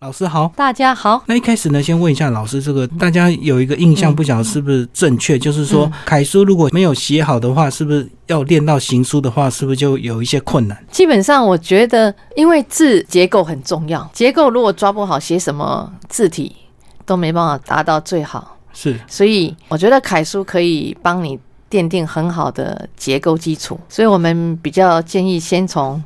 老师好，大家好。那一开始呢，先问一下老师，这个大家有一个印象，不晓得是不是正确？就是说，楷书如果没有写好的话，是不是要练到行书的话，是不是就有一些困难？基本上，我觉得，因为字结构很重要，结构如果抓不好，写什么字体都没办法达到最好。是，所以我觉得楷书可以帮你奠定很好的结构基础。所以我们比较建议先从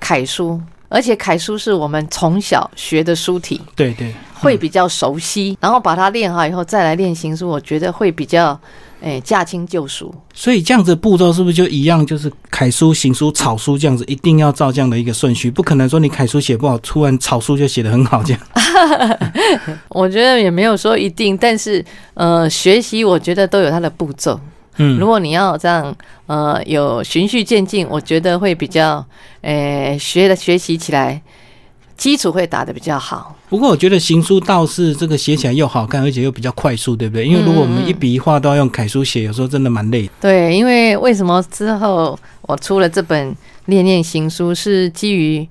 楷书。而且楷书是我们从小学的书体，对对，会比较熟悉。然后把它练好以后，再来练行书，我觉得会比较，诶，驾轻就熟。所以这样子步骤是不是就一样？就是楷书、行书、草书这样子，一定要照这样的一个顺序，不可能说你楷书写不好，突然草书就写得很好这样。我觉得也没有说一定，但是呃，学习我觉得都有它的步骤。嗯，如果你要这样，呃，有循序渐进，我觉得会比较，诶，学的学习起来，基础会打的比较好。不过我觉得行书倒是这个写起来又好看，而且又比较快速，对不对？因为如果我们一笔一画都要用楷书写，有时候真的蛮累。对，因为为什么之后我出了这本《练练行书》，是基于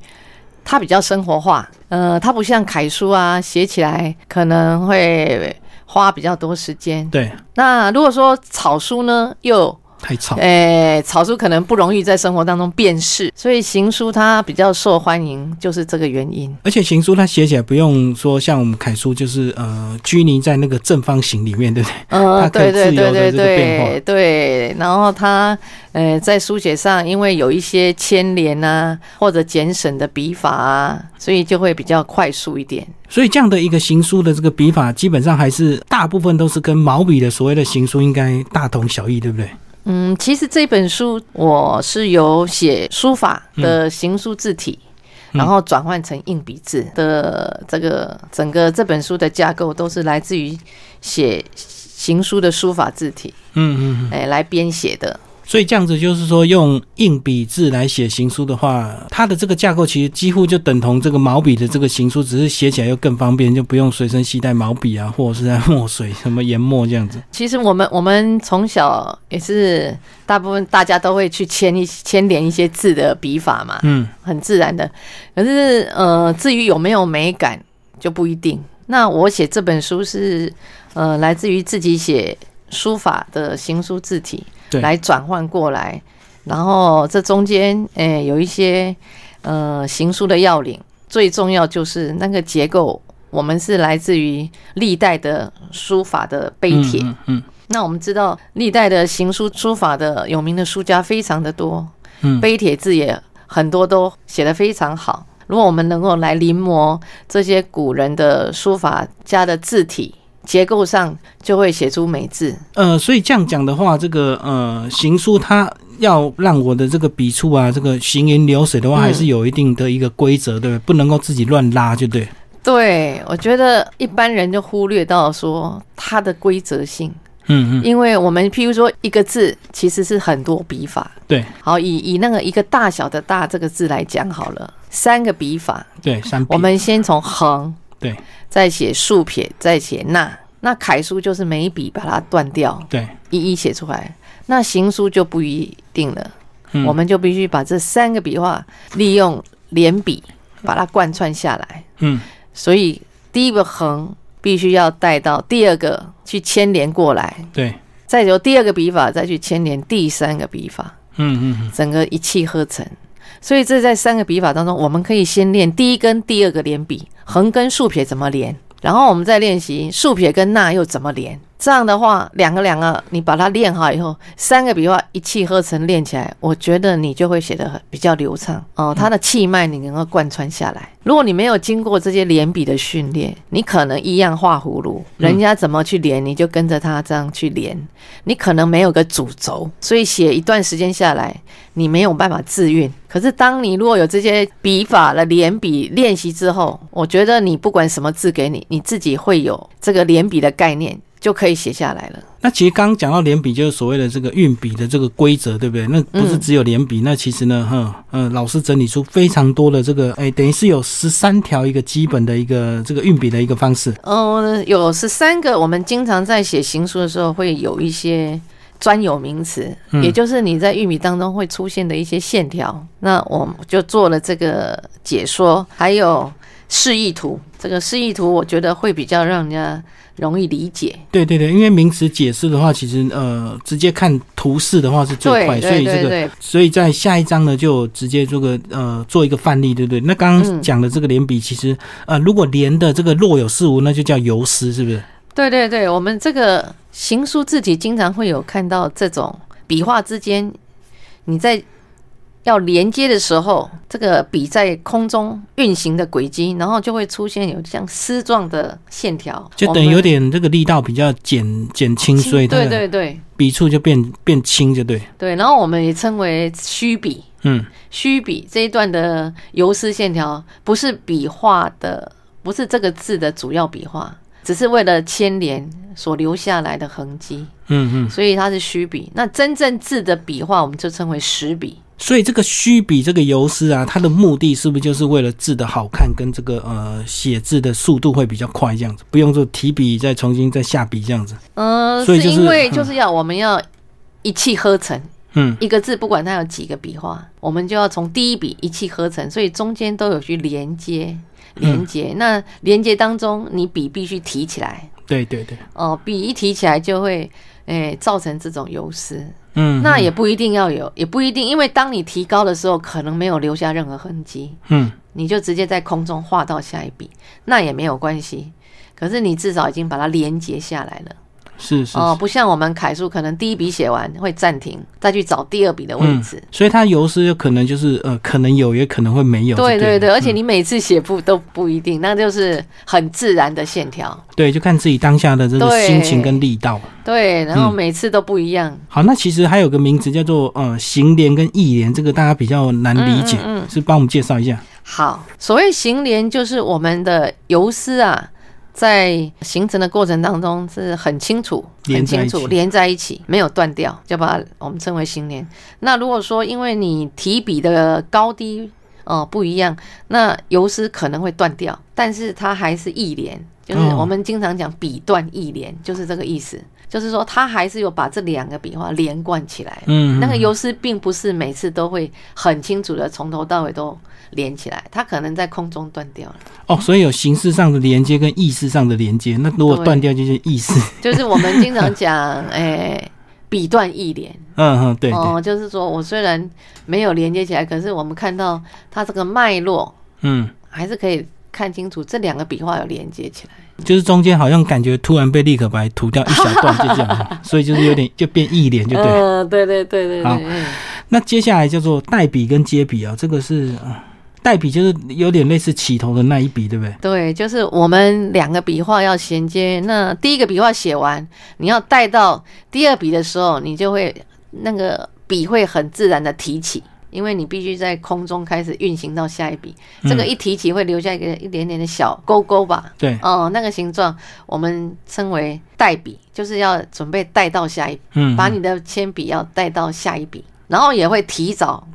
它比较生活化，呃，它不像楷书啊，写起来可能会。花比较多时间。对，那如果说草书呢，又。太草，诶，草书可能不容易在生活当中辨识，所以行书它比较受欢迎，就是这个原因。而且行书它写起来不用说像我们楷书，就是呃拘泥在那个正方形里面，对不对？嗯，对对对对对对。然后它呃在书写上，因为有一些牵连啊或者简省的笔法啊，所以就会比较快速一点。所以这样的一个行书的这个笔法，基本上还是大部分都是跟毛笔的所谓的行书应该大同小异，对不对？嗯，其实这本书我是有写书法的行书字体，然后转换成硬笔字的这个整个这本书的架构都是来自于写行书的书法字体，嗯嗯，哎，来编写的。所以这样子就是说，用硬笔字来写行书的话，它的这个架构其实几乎就等同这个毛笔的这个行书，只是写起来又更方便，就不用随身携带毛笔啊，或者是在墨水、什么研墨这样子。其实我们我们从小也是大部分大家都会去牵一牵连一些字的笔法嘛，嗯，很自然的。可是呃，至于有没有美感就不一定。那我写这本书是呃，来自于自己写书法的行书字体。来转换过来，然后这中间诶有一些呃行书的要领，最重要就是那个结构，我们是来自于历代的书法的碑帖。嗯，那我们知道历代的行书书法的有名的书家非常的多，嗯，碑帖字也很多都写得非常好。如果我们能够来临摹这些古人的书法家的字体。结构上就会写出美字。呃，所以这样讲的话，这个呃行书它要让我的这个笔触啊，这个行云流水的话，还是有一定的一个规则，对不对？不能够自己乱拉，就对。对，我觉得一般人就忽略到说它的规则性。嗯嗯。因为我们譬如说一个字其实是很多笔法。对。好，以以那个一个大小的大这个字来讲好了，三个笔法。对，三。我们先从横。对。再写竖撇，再写捺。那楷书就是每一笔把它断掉，对，一一写出来。那行书就不一定了，我们就必须把这三个笔画利用连笔把它贯穿下来。嗯，所以第一个横必须要带到第二个去牵连过来，对，再由第二个笔法再去牵连第三个笔法。嗯嗯，整个一气呵成。所以这在三个笔法当中，我们可以先练第一根、第二个连笔，横跟竖撇怎么连，然后我们再练习竖撇跟捺又怎么连。这样的话，两个两个，你把它练好以后，三个笔画一气呵成练起来，我觉得你就会写的比较流畅哦。它的气脉你能够贯穿下来。如果你没有经过这些连笔的训练，你可能一样画葫芦，人家怎么去连，你就跟着他这样去连，你可能没有个主轴，所以写一段时间下来，你没有办法自运。可是当你如果有这些笔法的连笔练习之后，我觉得你不管什么字给你，你自己会有这个连笔的概念。就可以写下来了。那其实刚刚讲到连笔，就是所谓的这个运笔的这个规则，对不对？那不是只有连笔，那其实呢，哈，嗯，老师整理出非常多的这个，哎，等于是有十三条一个基本的一个这个运笔的一个方式。哦，有十三个。我们经常在写行书的时候，会有一些专有名词，也就是你在运笔当中会出现的一些线条。那我就做了这个解说，还有。示意图。这个示意图，我觉得会比较让人家容易理解。对对对，因为名词解释的话，其实呃，直接看图示的话是最快，所以这个，所以在下一章呢，就直接做个呃，做一个范例，对不对？那刚刚讲的这个连笔，其实呃，如果连的这个若有似无，那就叫游丝，是不是？对对对，我们这个行书字体经常会有看到这种笔画之间，你在。要连接的时候，这个笔在空中运行的轨迹，然后就会出现有像丝状的线条，就等于有点这个力道比较减减轻，所以对对对，笔触就变变轻，就对。对，然后我们也称为虚笔，嗯，虚笔这一段的游丝线条不是笔画的，不是这个字的主要笔画，只是为了牵连所留下来的痕迹，嗯嗯，所以它是虚笔。那真正字的笔画，我们就称为实笔。所以这个虚笔这个游丝啊，它的目的是不是就是为了字的好看跟这个呃写字的速度会比较快这样子，不用说提笔再重新再下笔这样子。嗯，是因为就是要我们要一气呵成，嗯，一个字不管它有几个笔画，我们就要从第一笔一气呵成，所以中间都有去连接连接。那连接当中，你笔必须提起来。对对对。哦，笔一提起来就会诶造成这种油丝。嗯，那也不一定要有，也不一定，因为当你提高的时候，可能没有留下任何痕迹。嗯，你就直接在空中画到下一笔，那也没有关系。可是你至少已经把它连接下来了。是是哦，不像我们楷书，可能第一笔写完会暂停，再去找第二笔的位置。所以它游丝有可能就是呃，可能有，也可能会没有。对对对，而且你每次写不都不一定，那就是很自然的线条。对，就看自己当下的这个心情跟力道。对，然后每次都不一样。好，那其实还有个名词叫做呃行连跟意连，这个大家比较难理解，嗯是帮我们介绍一下。好，所谓行连就是我们的游丝啊。在形成的过程当中是很清楚、很清楚连在一起，没有断掉，就把我们称为心连。那如果说因为你提笔的高低哦不一样，那游丝可能会断掉，但是它还是一连，就是我们经常讲笔断意连，就是这个意思。就是说，他还是有把这两个笔画连贯起来。嗯，那个游丝并不是每次都会很清楚的从头到尾都连起来，它可能在空中断掉了。哦，所以有形式上的连接跟意识上的连接。那如果断掉就是意识。就是我们经常讲，哎，笔断意连。嗯嗯，对。哦，就是说我虽然没有连接起来，可是我们看到它这个脉络，嗯，还是可以看清楚这两个笔画有连接起来。就是中间好像感觉突然被立可白涂掉一小段，就这样，所以就是有点就变一连，就对。嗯，对对对对。好，那接下来叫做代笔跟接笔啊，这个是代笔，就是有点类似起头的那一笔，对不对？对，就是我们两个笔画要衔接，那第一个笔画写完，你要带到第二笔的时候，你就会那个笔会很自然的提起。因为你必须在空中开始运行到下一笔，这个一提起会留下一个一点点的小勾勾吧？对，哦，那个形状我们称为带笔，就是要准备带到下一，嗯，把你的铅笔要带到下一笔，然后也会提早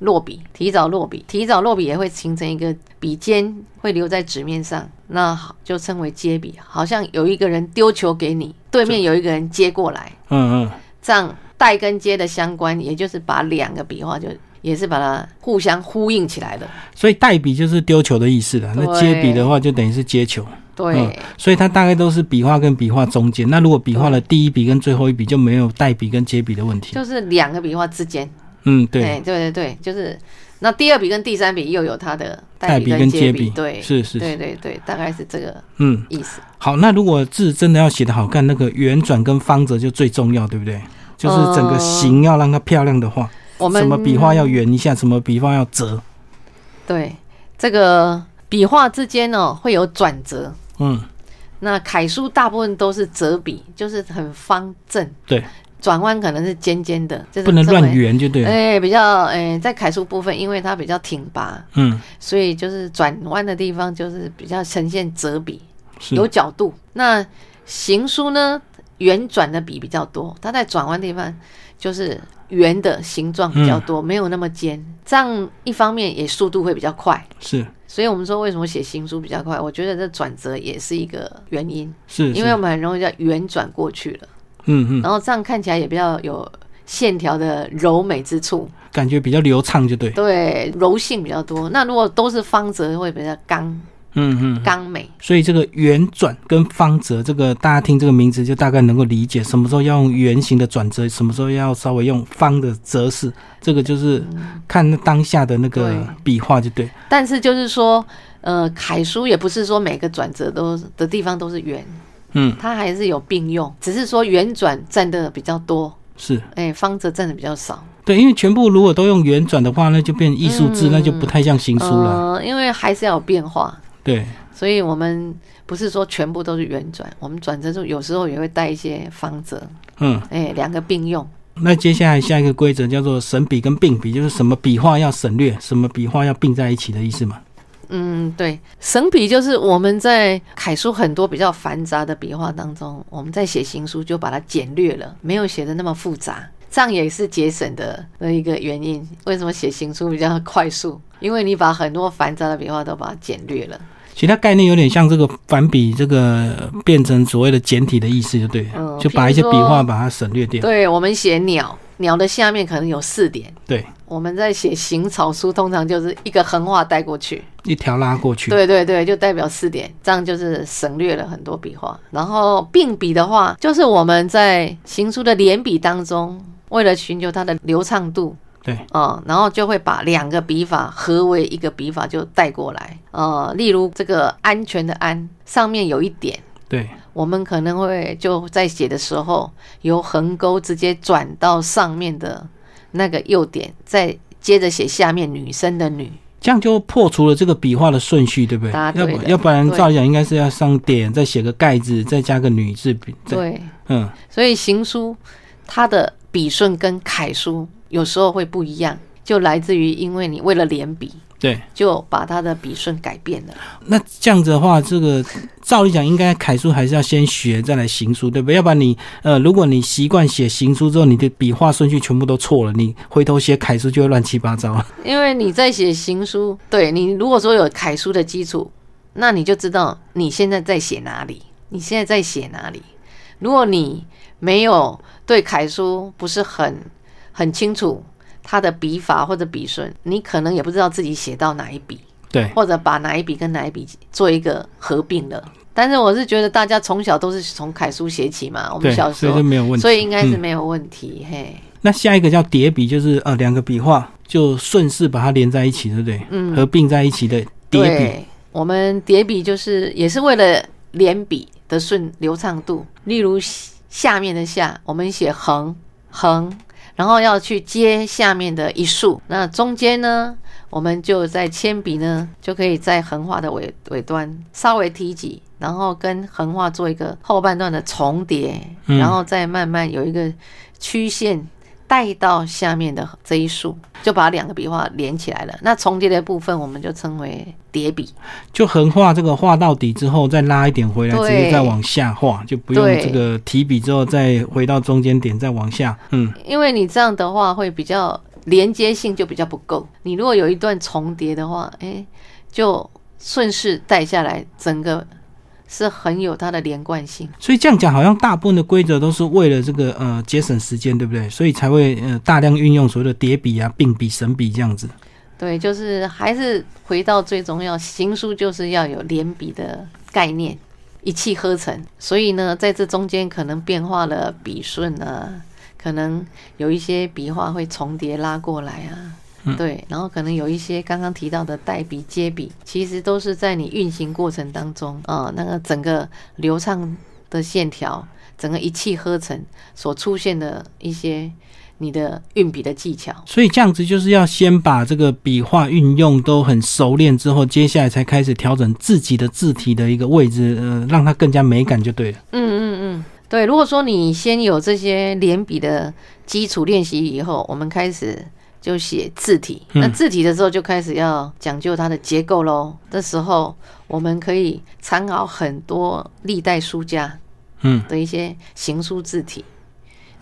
落笔，提早落笔，提早落笔也会形成一个笔尖会留在纸面上，那就称为接笔，好像有一个人丢球给你，对面有一个人接过来，嗯嗯，这样。带跟接的相关，也就是把两个笔画就也是把它互相呼应起来的。所以带笔就是丢球的意思了，那接笔的话就等于是接球。对，所以它大概都是笔画跟笔画中间。那如果笔画的第一笔跟最后一笔就没有带笔跟接笔的问题，就是两个笔画之间。嗯，对，对对对，就是那第二笔跟第三笔又有它的带笔跟接笔。对，是是，对对对，大概是这个嗯意思。好，那如果字真的要写的好看，那个圆转跟方折就最重要，对不对？就是整个形要让它漂亮的话，我们什么笔画要圆一下，什么笔画要折。对，这个笔画之间呢会有转折。嗯，那楷书大部分都是折笔，就是很方正。对，转弯可能是尖尖的，就是不能乱圆就对了。哎，比较哎，在楷书部分，因为它比较挺拔，嗯，所以就是转弯的地方就是比较呈现折笔，有角度。那行书呢？圆转的笔比较多，它在转弯地方就是圆的形状比较多，没有那么尖。这样一方面也速度会比较快，是。所以我们说为什么写行书比较快？我觉得这转折也是一个原因，是因为我们很容易叫圆转过去了。嗯嗯。然后这样看起来也比较有线条的柔美之处，感觉比较流畅，就对。对，柔性比较多。那如果都是方则，会比较刚，嗯嗯，刚美。所以这个圆转跟方折，这个大家听这个名字就大概能够理解，什么时候要用圆形的转折，什么时候要稍微用方的折式，这个就是看当下的那个笔画就对。但是就是说，呃，楷书也不是说每个转折都的地方都是圆。嗯，它还是有并用，只是说圆转占的比较多，是，哎，方折占的比较少。对，因为全部如果都用圆转的话，那就变艺术字，那就不太像行书了。呃，因为还是要有变化。对，所以我们不是说全部都是圆转，我们转折中有时候也会带一些方则。嗯，哎，两个并用。那接下来下一个规则叫做省笔跟并笔，就是什么笔画要省略，什么笔画要并在一起的意思嘛？嗯，对，省笔就是我们在楷书很多比较繁杂的笔画当中，我们在写行书就把它简略了，没有写的那么复杂，这样也是节省的的一个原因。为什么写行书比较快速？因为你把很多繁杂的笔画都把它简略了。其他概念有点像这个反比，这个变成所谓的简体的意思，就对，就把一些笔画把它省略掉。对我们写鸟。鸟的下面可能有四点，对，我们在写行草书，通常就是一个横画带过去，一条拉过去，对对对，就代表四点，这样就是省略了很多笔画。然后并笔的话，就是我们在行书的连笔当中，为了寻求它的流畅度，对，啊，然后就会把两个笔法合为一个笔法就带过来，呃，例如这个安全的安上面有一点。对，我们可能会就在写的时候，由横钩直接转到上面的那个右点，再接着写下面女生的女，这样就破除了这个笔画的顺序，对不对？要不要不然照理讲应该是要上点，再写个盖字，再加个女字笔。对，嗯，所以行书它的笔顺跟楷书有时候会不一样，就来自于因为你为了连笔。对，就把它的笔顺改变了。那这样子的话，这个照理讲，应该楷书还是要先学再来行书，对不对？要不然你呃，如果你习惯写行书之后，你的笔画顺序全部都错了，你回头写楷书就会乱七八糟。因为你在写行书，对你如果说有楷书的基础，那你就知道你现在在写哪里，你现在在写哪里。如果你没有对楷书不是很很清楚。他的笔法或者笔顺，你可能也不知道自己写到哪一笔，对，或者把哪一笔跟哪一笔做一个合并了。但是我是觉得大家从小都是从楷书写起嘛，我们小时候没有问题，所以应该是没有问题。嘿，那下一个叫叠笔，就是呃两个笔画就顺势把它连在一起，对不对？嗯，合并在一起的叠笔。我们叠笔就是也是为了连笔的顺流畅度。例如下面的下，我们写横横。然后要去接下面的一竖，那中间呢，我们就在铅笔呢，就可以在横画的尾尾端稍微提几，然后跟横画做一个后半段的重叠，然后再慢慢有一个曲线。带到下面的这一竖，就把两个笔画连起来了。那重叠的部分，我们就称为叠笔。就横画这个画到底之后，再拉一点回来，直接再往下画，就不用这个提笔之后再回到中间点再往下。嗯，因为你这样的话会比较连接性就比较不够。你如果有一段重叠的话，哎，就顺势带下来整个。是很有它的连贯性，所以这样讲，好像大部分的规则都是为了这个呃节省时间，对不对？所以才会呃大量运用所谓的叠笔啊、并笔、省笔这样子。对，就是还是回到最重要，行书就是要有连笔的概念，一气呵成。所以呢，在这中间可能变化了笔顺啊，可能有一些笔画会重叠拉过来啊。对，然后可能有一些刚刚提到的代笔接笔，其实都是在你运行过程当中啊，那个整个流畅的线条，整个一气呵成所出现的一些你的运笔的技巧。所以这样子就是要先把这个笔画运用都很熟练之后，接下来才开始调整自己的字体的一个位置，呃，让它更加美感就对了。嗯嗯嗯，对。如果说你先有这些连笔的基础练习以后，我们开始。就写字体，那字体的时候就开始要讲究它的结构喽。这时候我们可以参考很多历代书家，嗯。的一些行书字体，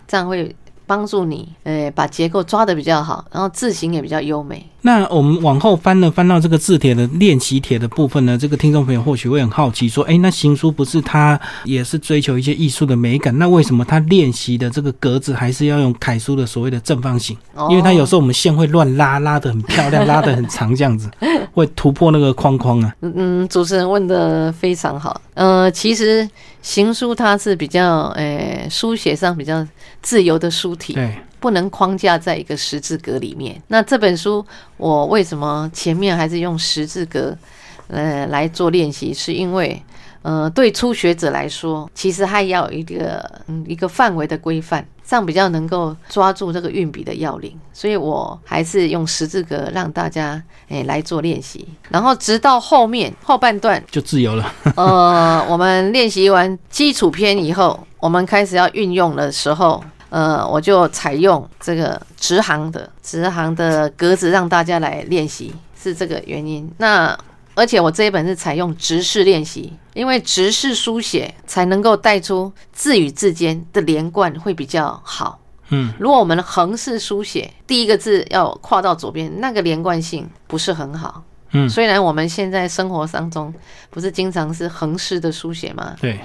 这样会帮助你，呃，把结构抓的比较好，然后字形也比较优美。那我们往后翻了，翻到这个字帖的练习帖的部分呢，这个听众朋友或许会很好奇，说，哎，那行书不是他也是追求一些艺术的美感，那为什么他练习的这个格子还是要用楷书的所谓的正方形？因为他有时候我们线会乱拉，拉的很漂亮，拉的很长，这样子会突破那个框框啊。嗯，主持人问的非常好。呃，其实行书它是比较，呃，书写上比较自由的书体。对。不能框架在一个十字格里面。那这本书我为什么前面还是用十字格，呃，来做练习？是因为，呃，对初学者来说，其实还要有一个嗯一个范围的规范，这样比较能够抓住这个运笔的要领。所以我还是用十字格让大家诶来做练习，然后直到后面后半段就自由了。呃，我们练习完基础篇以后，我们开始要运用的时候。呃，我就采用这个直行的直行的格子，让大家来练习，是这个原因。那而且我这一本是采用直式练习，因为直式书写才能够带出字与字间的连贯会比较好。嗯，如果我们横式书写，第一个字要跨到左边，那个连贯性不是很好。嗯，虽然我们现在生活当中不是经常是横式的书写吗？对。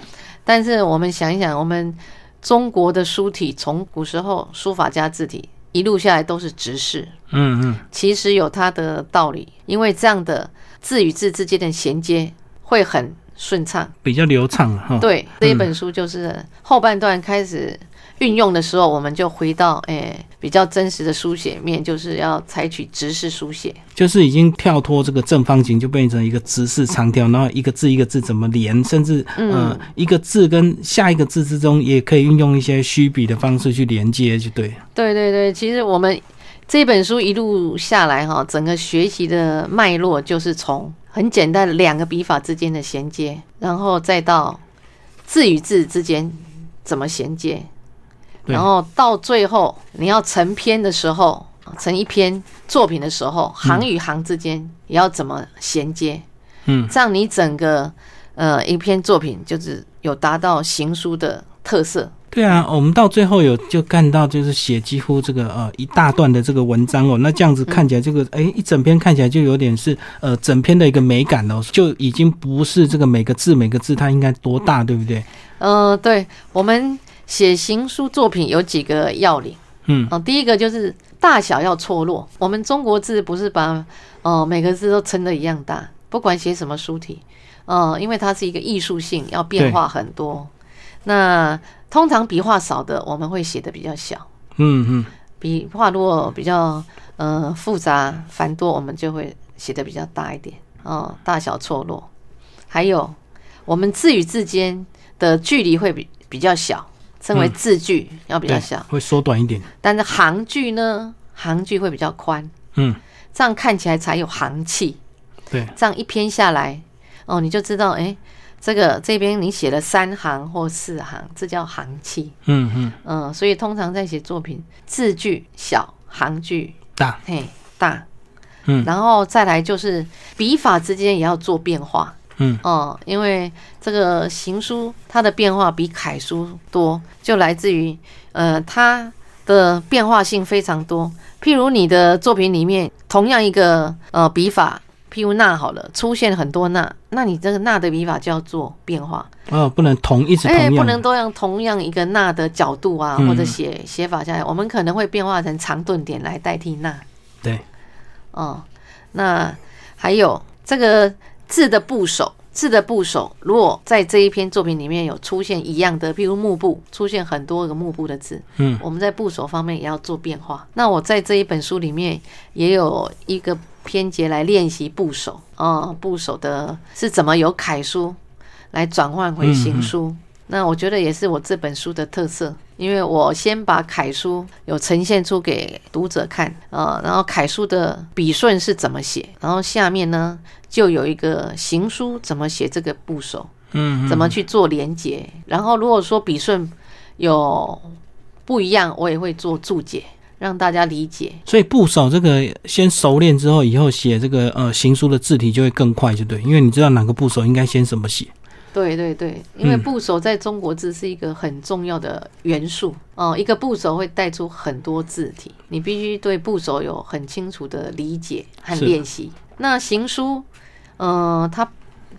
但是我们想一想，我们。中国的书体从古时候书法家字体一路下来都是直式，嗯嗯，其实有它的道理，因为这样的字与字之间的衔接会很顺畅，比较流畅哈。对，这一本书就是后半段开始。运用的时候，我们就回到诶比较真实的书写面，就是要采取直式书写，就是已经跳脱这个正方形，就变成一个直式长条，然后一个字一个字怎么连，甚至呃一个字跟下一个字之中也可以运用一些虚笔的方式去连接，就对。对对对，其实我们这本书一路下来哈，整个学习的脉络就是从很简单的两个笔法之间的衔接，然后再到字与字之间怎么衔接。然后到最后，你要成篇的时候，成一篇作品的时候，行与行之间也要怎么衔接？嗯，这样你整个呃一篇作品就是有达到行书的特色。对啊，我们到最后有就看到就是写几乎这个呃一大段的这个文章哦，那这样子看起来这个哎一整篇看起来就有点是呃整篇的一个美感哦，就已经不是这个每个字每个字它应该多大，对不对？呃，对我们。写行书作品有几个要领，嗯，哦，第一个就是大小要错落。我们中国字不是把，呃，每个字都称的一样大，不管写什么书体，嗯，因为它是一个艺术性，要变化很多。那通常笔画少的，我们会写的比较小，嗯嗯，笔画如果比较呃复杂繁多，我们就会写的比较大一点，哦，大小错落。还有我们字与字间的距离会比比较小。称为字距要比较小，会缩短一点。但是行距呢，行距会比较宽。嗯，这样看起来才有行气。对，这样一篇下来，哦，你就知道，哎，这个这边你写了三行或四行，这叫行气。嗯嗯嗯，所以通常在写作品，字句小，行距大。嘿，大。嗯，然后再来就是笔法之间也要做变化。嗯哦，因为这个行书它的变化比楷书多，就来自于呃它的变化性非常多。譬如你的作品里面同样一个呃笔法，譬如捺好了，出现很多捺，那你这个捺的笔法就要做变化。哦，不能同一直同样，不能都用同样一个捺的角度啊，或者写写法下来，我们可能会变化成长顿点来代替捺。对，哦，那还有这个。字的部首，字的部首，如果在这一篇作品里面有出现一样的，譬如幕布出现很多个幕布的字，嗯，我们在部首方面也要做变化。那我在这一本书里面也有一个篇节来练习部首，啊，部首的是怎么由楷书来转换回行书。那我觉得也是我这本书的特色，因为我先把楷书有呈现出给读者看，呃，然后楷书的笔顺是怎么写，然后下面呢就有一个行书怎么写这个部首，嗯，怎么去做连结，然后如果说笔顺有不一样，我也会做注解，让大家理解。所以部首这个先熟练之后，以后写这个呃行书的字体就会更快，就对，因为你知道哪个部首应该先怎么写。对对对，因为部首在中国字是一个很重要的元素哦，一个部首会带出很多字体，你必须对部首有很清楚的理解和练习。那行书，嗯，它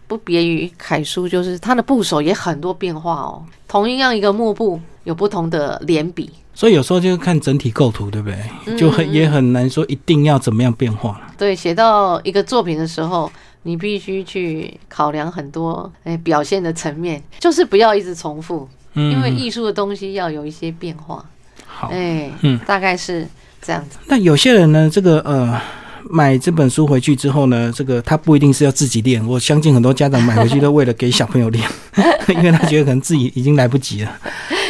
不别于楷书，就是它的部首也很多变化哦。同样一个幕布有不同的连笔，所以有时候就看整体构图，对不对？就很也很难说一定要怎么样变化。对，写到一个作品的时候。你必须去考量很多哎表现的层面，就是不要一直重复，因为艺术的东西要有一些变化。好，哎，嗯，大概是这样子。那有些人呢，这个呃，买这本书回去之后呢，这个他不一定是要自己练。我相信很多家长买回去都为了给小朋友练，因为他觉得可能自己已经来不及了。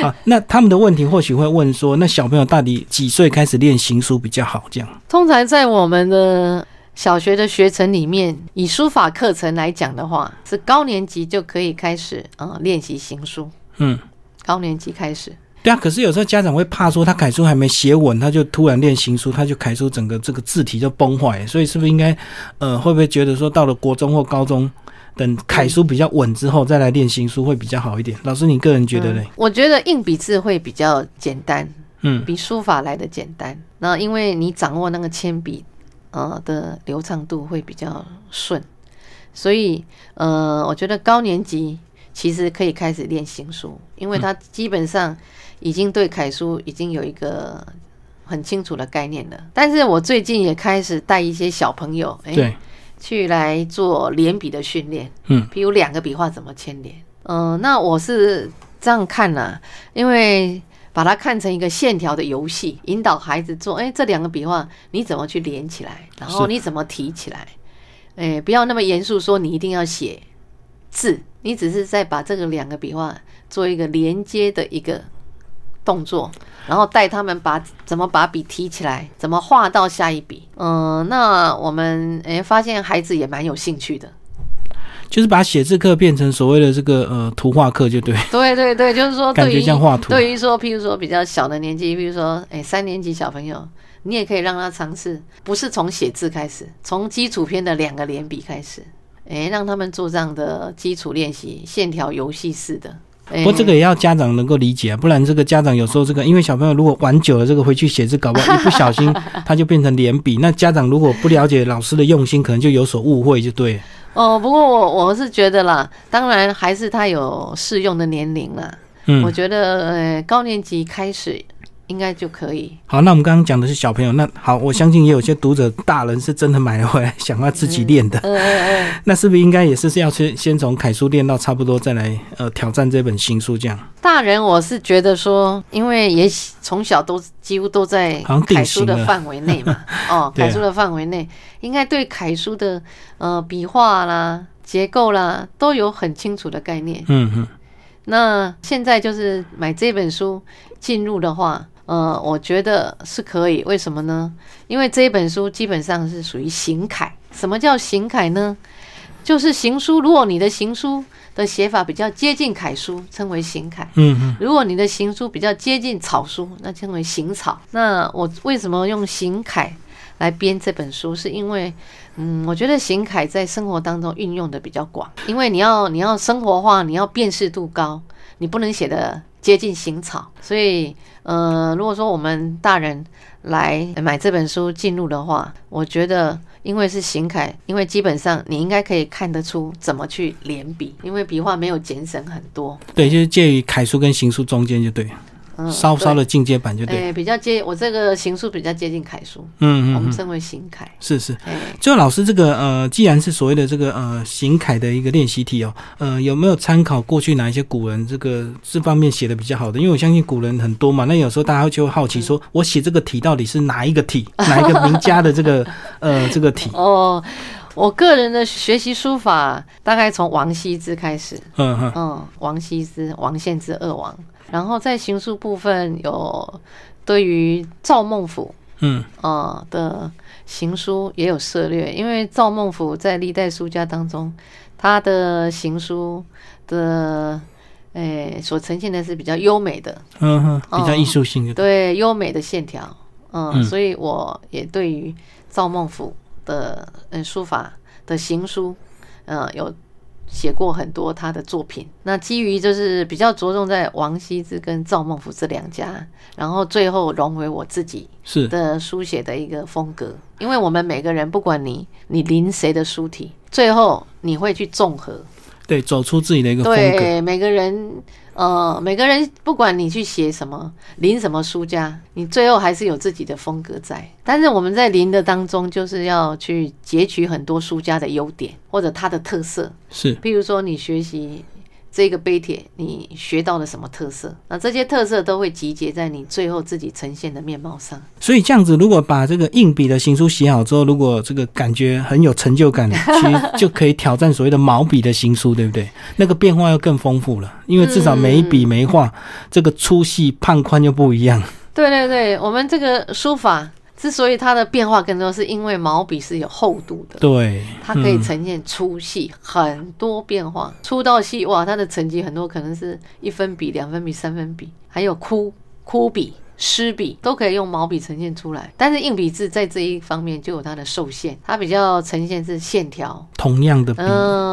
啊，那他们的问题或许会问说，那小朋友到底几岁开始练行书比较好？这样，通常在我们的。小学的学程里面，以书法课程来讲的话，是高年级就可以开始啊练习行书。嗯，高年级开始。对啊，可是有时候家长会怕说，他楷书还没写稳，他就突然练行书，他就楷书整个这个字体就崩坏。所以是不是应该，呃，会不会觉得说，到了国中或高中，等楷书比较稳之后，再来练行书会比较好一点？老师，你个人觉得呢？我觉得硬笔字会比较简单，嗯，比书法来的简单。那因为你掌握那个铅笔。呃的流畅度会比较顺，所以呃，我觉得高年级其实可以开始练行书，因为他基本上已经对楷书已经有一个很清楚的概念了。但是我最近也开始带一些小朋友，哎，去来做连笔的训练，嗯，比如两个笔画怎么牵连，嗯，那我是这样看呢，因为。把它看成一个线条的游戏，引导孩子做。哎，这两个笔画你怎么去连起来？然后你怎么提起来？哎，不要那么严肃，说你一定要写字，你只是在把这个两个笔画做一个连接的一个动作，然后带他们把怎么把笔提起来，怎么画到下一笔。嗯，那我们哎发现孩子也蛮有兴趣的。就是把写字课变成所谓的这个呃图画课，就对。对对对，就是说，感觉像画图。对于说，譬如说比较小的年纪，比如说哎三年级小朋友，你也可以让他尝试，不是从写字开始，从基础篇的两个连笔开始，哎，让他们做这样的基础练习，线条游戏式的。不过这个也要家长能够理解啊，不然这个家长有时候这个，因为小朋友如果玩久了，这个回去写字，搞不好一不小心 他就变成连笔，那家长如果不了解老师的用心，可能就有所误会，就对。哦，不过我我是觉得啦，当然还是他有适用的年龄啦。嗯，我觉得呃高年级开始应该就可以。好，那我们刚刚讲的是小朋友，那好，我相信也有些读者大人是真的买回来想要自己练的。嗯嗯嗯。那是不是应该也是要先先从楷书练到差不多，再来呃挑战这本新书这样？大人我是觉得说，因为也从小都几乎都在楷书的范围内嘛。哦，楷书的范围内。应该对楷书的呃笔画啦、结构啦都有很清楚的概念。嗯嗯。那现在就是买这本书进入的话，呃，我觉得是可以。为什么呢？因为这一本书基本上是属于行楷。什么叫行楷呢？就是行书。如果你的行书的写法比较接近楷书，称为行楷。嗯嗯。如果你的行书比较接近草书，那称为行草。那我为什么用行楷？来编这本书，是因为，嗯，我觉得行楷在生活当中运用的比较广，因为你要你要生活化，你要辨识度高，你不能写的接近行草，所以，呃，如果说我们大人来买这本书进入的话，我觉得，因为是行楷，因为基本上你应该可以看得出怎么去连笔，因为笔画没有减省很多，对，就是介于楷书跟行书中间就对。稍稍的进阶版就对，比较接我这个行书比较接近楷书，嗯嗯，我们称为行楷，是是。就老师这个呃，既然是所谓的这个呃行楷的一个练习题哦，呃，有没有参考过去哪一些古人这个这方面写的比较好的？因为我相信古人很多嘛，那有时候大家就会好奇说，我写这个题到底是哪一个题，哪一个名家的这个呃这个题？哦，我个人的学习书法大概从王羲之开始，嗯嗯。嗯，王羲之，王献之二王。然后在行书部分有对于赵孟俯，嗯。啊的行书也有涉略，因为赵孟俯在历代书家当中，他的行书的诶所呈现的是比较优美的，嗯哼，比较艺术性的，对优美的线条，嗯，所以我也对于赵孟俯的嗯书法的行书，嗯有写过很多他的作品。那基于就是比较着重在王羲之跟赵孟頫这两家，然后最后融为我自己是的书写的一个风格。因为我们每个人，不管你你临谁的书体，最后你会去综合，对，走出自己的一个风格。对，每个人。呃，每个人不管你去写什么，临什么书家，你最后还是有自己的风格在。但是我们在临的当中，就是要去截取很多书家的优点或者他的特色，是，比如说你学习。这个碑帖，你学到了什么特色？那这些特色都会集结在你最后自己呈现的面貌上。所以这样子，如果把这个硬笔的行书写好之后，如果这个感觉很有成就感，其实就可以挑战所谓的毛笔的行书，对不对？那个变化又更丰富了，因为至少每一笔每一画，这个粗细胖宽又不一样。对对对，我们这个书法。之所以它的变化更多，是因为毛笔是有厚度的，对，它可以呈现粗细很多变化，粗到细哇，它的层级很多，可能是一分笔、两分笔、三分笔，还有枯枯笔。湿笔都可以用毛笔呈现出来，但是硬笔字在这一方面就有它的受限，它比较呈现是线条，同样的笔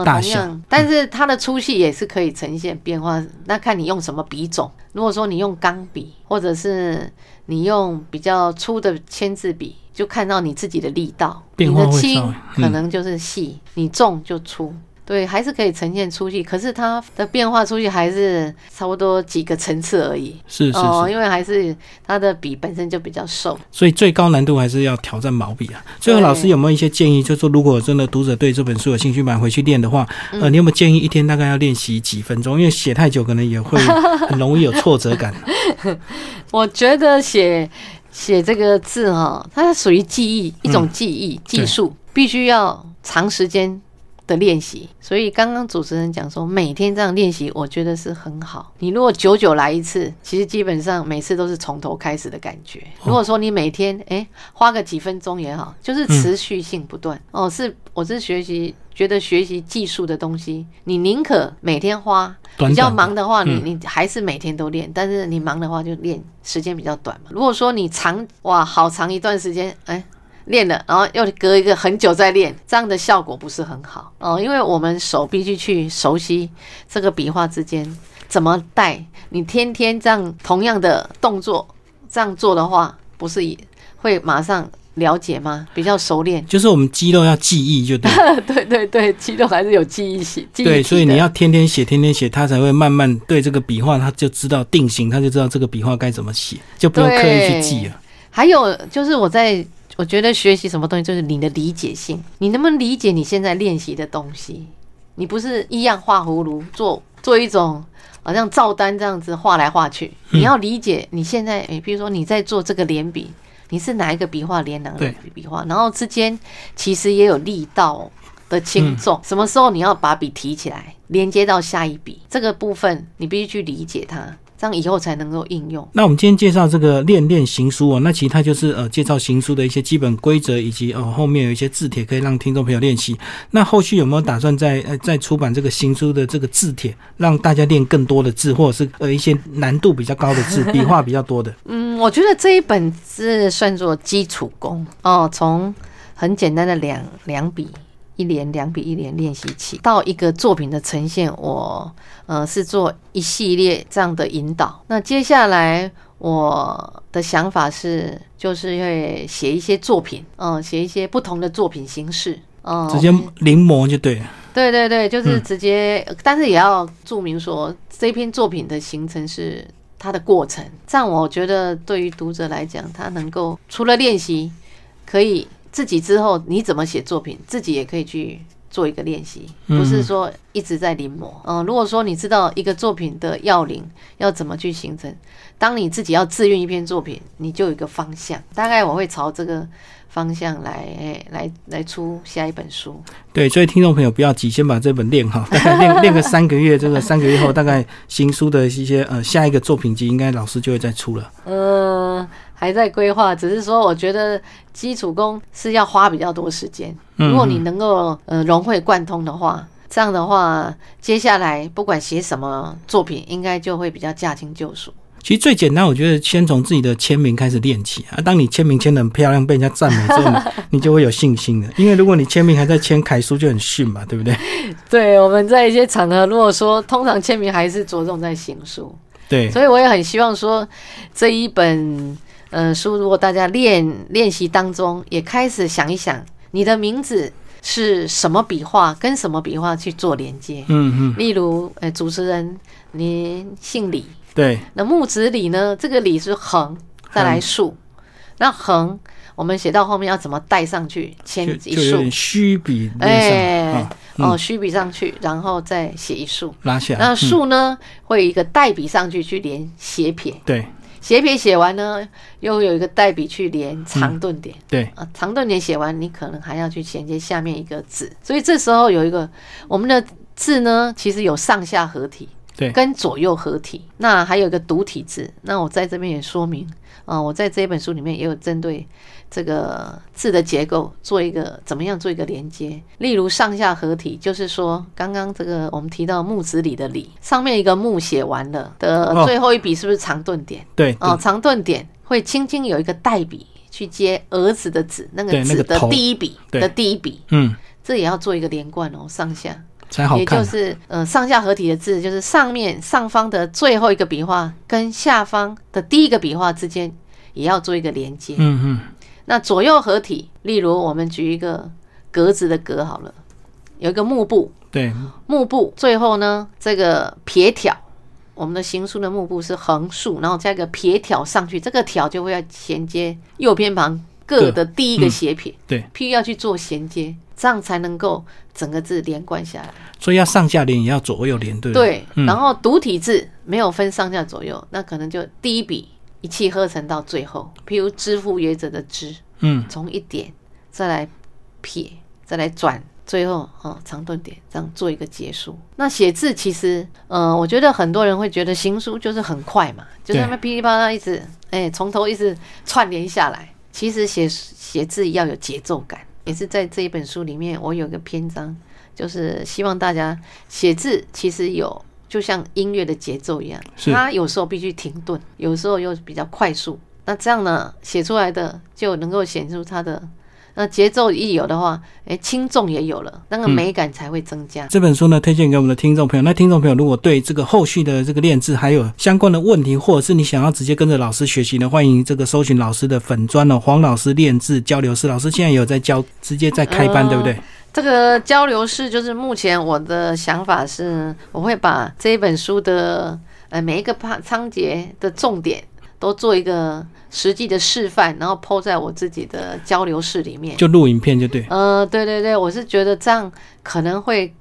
大小，但是它的粗细也是可以呈现变化。那看你用什么笔种，如果说你用钢笔，或者是你用比较粗的签字笔，就看到你自己的力道，你的轻可能就是细，你重就粗。对，还是可以呈现出去，可是它的变化出去还是差不多几个层次而已。是是哦，因为还是它的笔本身就比较瘦，所以最高难度还是要挑战毛笔啊。最后，老师有没有一些建议？就是说，如果真的读者对这本书有兴趣，买回去练的话，呃，你有没有建议一天大概要练习几分钟？因为写太久可能也会 很容易有挫折感。我觉得写写这个字哈，它属于记忆一种记忆技术，必须要长时间。的练习，所以刚刚主持人讲说每天这样练习，我觉得是很好。你如果久久来一次，其实基本上每次都是从头开始的感觉。如果说你每天哎花个几分钟也好，就是持续性不断哦。是我是学习，觉得学习技术的东西，你宁可每天花，比较忙的话，你你还是每天都练。但是你忙的话，就练时间比较短嘛。如果说你长哇，好长一段时间，哎。练了，然后又隔一个很久再练，这样的效果不是很好哦。因为我们手必须去熟悉这个笔画之间怎么带。你天天这样同样的动作这样做的话，不是会马上了解吗？比较熟练，就是我们肌肉要记忆，就 对。对对对，肌肉还是有记忆性。对，所以你要天天写，天天写，他才会慢慢对这个笔画，他就知道定型，他就知道这个笔画该怎么写，就不用刻意去记了。还有就是我在。我觉得学习什么东西就是你的理解性，你能不能理解你现在练习的东西？你不是一样画葫芦，做做一种好像照单这样子画来画去。你要理解你现在，诶，比如说你在做这个连笔，你是哪一个笔画连哪个笔画，然后之间其实也有力道的轻重，什么时候你要把笔提起来连接到下一笔，这个部分你必须去理解它。这样以后才能够应用。那我们今天介绍这个练练行书哦，那其实它就是呃介绍行书的一些基本规则，以及呃后面有一些字帖可以让听众朋友练习。那后续有没有打算再呃再出版这个行书的这个字帖，让大家练更多的字，或者是呃一些难度比较高的字，笔画比较多的？嗯，我觉得这一本是算作基础功哦，从很简单的两两笔。一连两笔一连练习起，到一个作品的呈现，我呃是做一系列这样的引导。那接下来我的想法是，就是会写一些作品，嗯，写一些不同的作品形式，嗯，直接临摹就对了。对对对，就是直接，但是也要注明说这篇作品的形成是它的过程。这样我觉得对于读者来讲，他能够除了练习，可以。自己之后你怎么写作品，自己也可以去做一个练习，不是说一直在临摹。嗯，如果说你知道一个作品的要领要怎么去形成，当你自己要自运一篇作品，你就有一个方向。大概我会朝这个方向来来来出下一本书。对，所以听众朋友不要急，先把这本练好，大 概练练个三个月，这个三个月后，大概新书的一些呃下一个作品集，应该老师就会再出了。嗯。还在规划，只是说，我觉得基础功是要花比较多时间。如果你能够呃融会贯通的话，这样的话，接下来不管写什么作品，应该就会比较驾轻就熟。其实最简单，我觉得先从自己的签名开始练起啊。当你签名签的很漂亮，被人家赞美之后，你就会有信心的。因为如果你签名还在签楷书，就很逊嘛，对不对？对，我们在一些场合，如果说通常签名还是着重在行书，对，所以我也很希望说这一本呃书，如果大家练练习当中也开始想一想，你的名字是什么笔画跟什么笔画去做连接。嗯嗯。例如，呃，主持人您姓李。对，那木子李呢？这个李是横，再来竖。那横，我们写到后面要怎么带上去？签一竖，虚笔哎，哦，虚笔上去，然后再写一竖，拉下。那竖呢，会一个带笔上去去连斜撇。对，斜撇写完呢，又有一个代笔去连长顿点。对啊，长顿点写完，你可能还要去衔接下面一个字。所以这时候有一个我们的字呢，其实有上下合体。对，跟左右合体，那还有一个独体字。那我在这边也说明，啊，我在这一本书里面也有针对这个字的结构做一个怎么样做一个连接。例如上下合体，就是说刚刚这个我们提到木子李的李，上面一个木写完了的最后一笔是不是长顿点？对，哦，长顿点会轻轻有一个代笔去接儿子的子，那个子的第一笔的第一笔，嗯，这也要做一个连贯哦，上下。才好看，也就是呃上下合体的字，就是上面上方的最后一个笔画跟下方的第一个笔画之间也要做一个连接。嗯嗯。那左右合体，例如我们举一个格子的格好了，有一个幕布。对。幕布最后呢，这个撇挑，我们的行书的幕布是横竖，然后加一个撇挑上去，这个挑就会要衔接右偏旁各的第一个斜撇。对。譬如要去做衔接。这样才能够整个字连贯下来，所以要上下连，也要左右连，对对。然后独体字没有分上下左右，那可能就第一笔一气呵成到最后。譬如“知乎者”的“知”，嗯，从一点再来撇，再来转，最后哦长顿点，这样做一个结束。那写字其实，呃，我觉得很多人会觉得行书就是很快嘛，就那么噼里啪啦一直，哎，从头一直串联下来。其实写写字要有节奏感。也是在这一本书里面，我有个篇章，就是希望大家写字其实有就像音乐的节奏一样，它有时候必须停顿，有时候又比较快速。那这样呢，写出来的就能够显出它的。那节奏一有的话，哎，轻重也有了，那个美感才会增加。这本书呢，推荐给我们的听众朋友。那听众朋友如果对这个后续的这个练字还有相关的问题，或者是你想要直接跟着老师学习呢，欢迎这个搜寻老师的粉砖哦，黄老师练字交流室。老师现在有在教，直接在开班，对不对？这个交流室就是目前我的想法是，我会把这一本书的呃每一个章章节的重点。都做一个实际的示范，然后抛在我自己的交流室里面，就录影片就对。呃，对对对，我是觉得这样可能会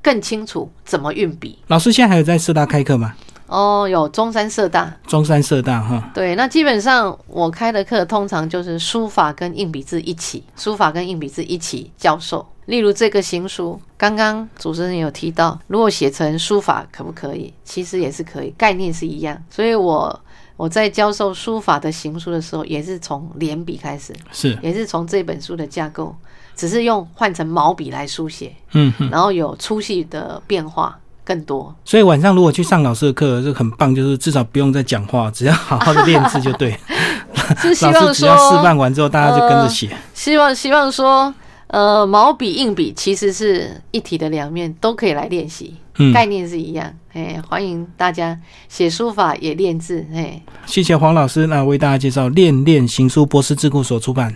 更清楚怎么运笔。老师现在还有在师大开课吗？哦，有中山社大，中山社大哈。对，那基本上我开的课通常就是书法跟硬笔字一起，书法跟硬笔字一起教授。例如这个行书，刚刚主持人有提到，如果写成书法可不可以？其实也是可以，概念是一样。所以我。我在教授书法的行书的时候，也是从连笔开始，是，也是从这本书的架构，只是用换成毛笔来书写，嗯，然后有粗细的变化更多。所以晚上如果去上老师的课，就很棒，就是至少不用再讲话，只要好好的练字就对。是希望说，只要示范完之后，大家就跟着写。希望希望说。呃，毛笔、硬笔其实是一体的两面，都可以来练习，概念是一样。哎，欢迎大家写书法也练字。哎，谢谢黄老师，那为大家介绍《练练行书》波斯智库所出版。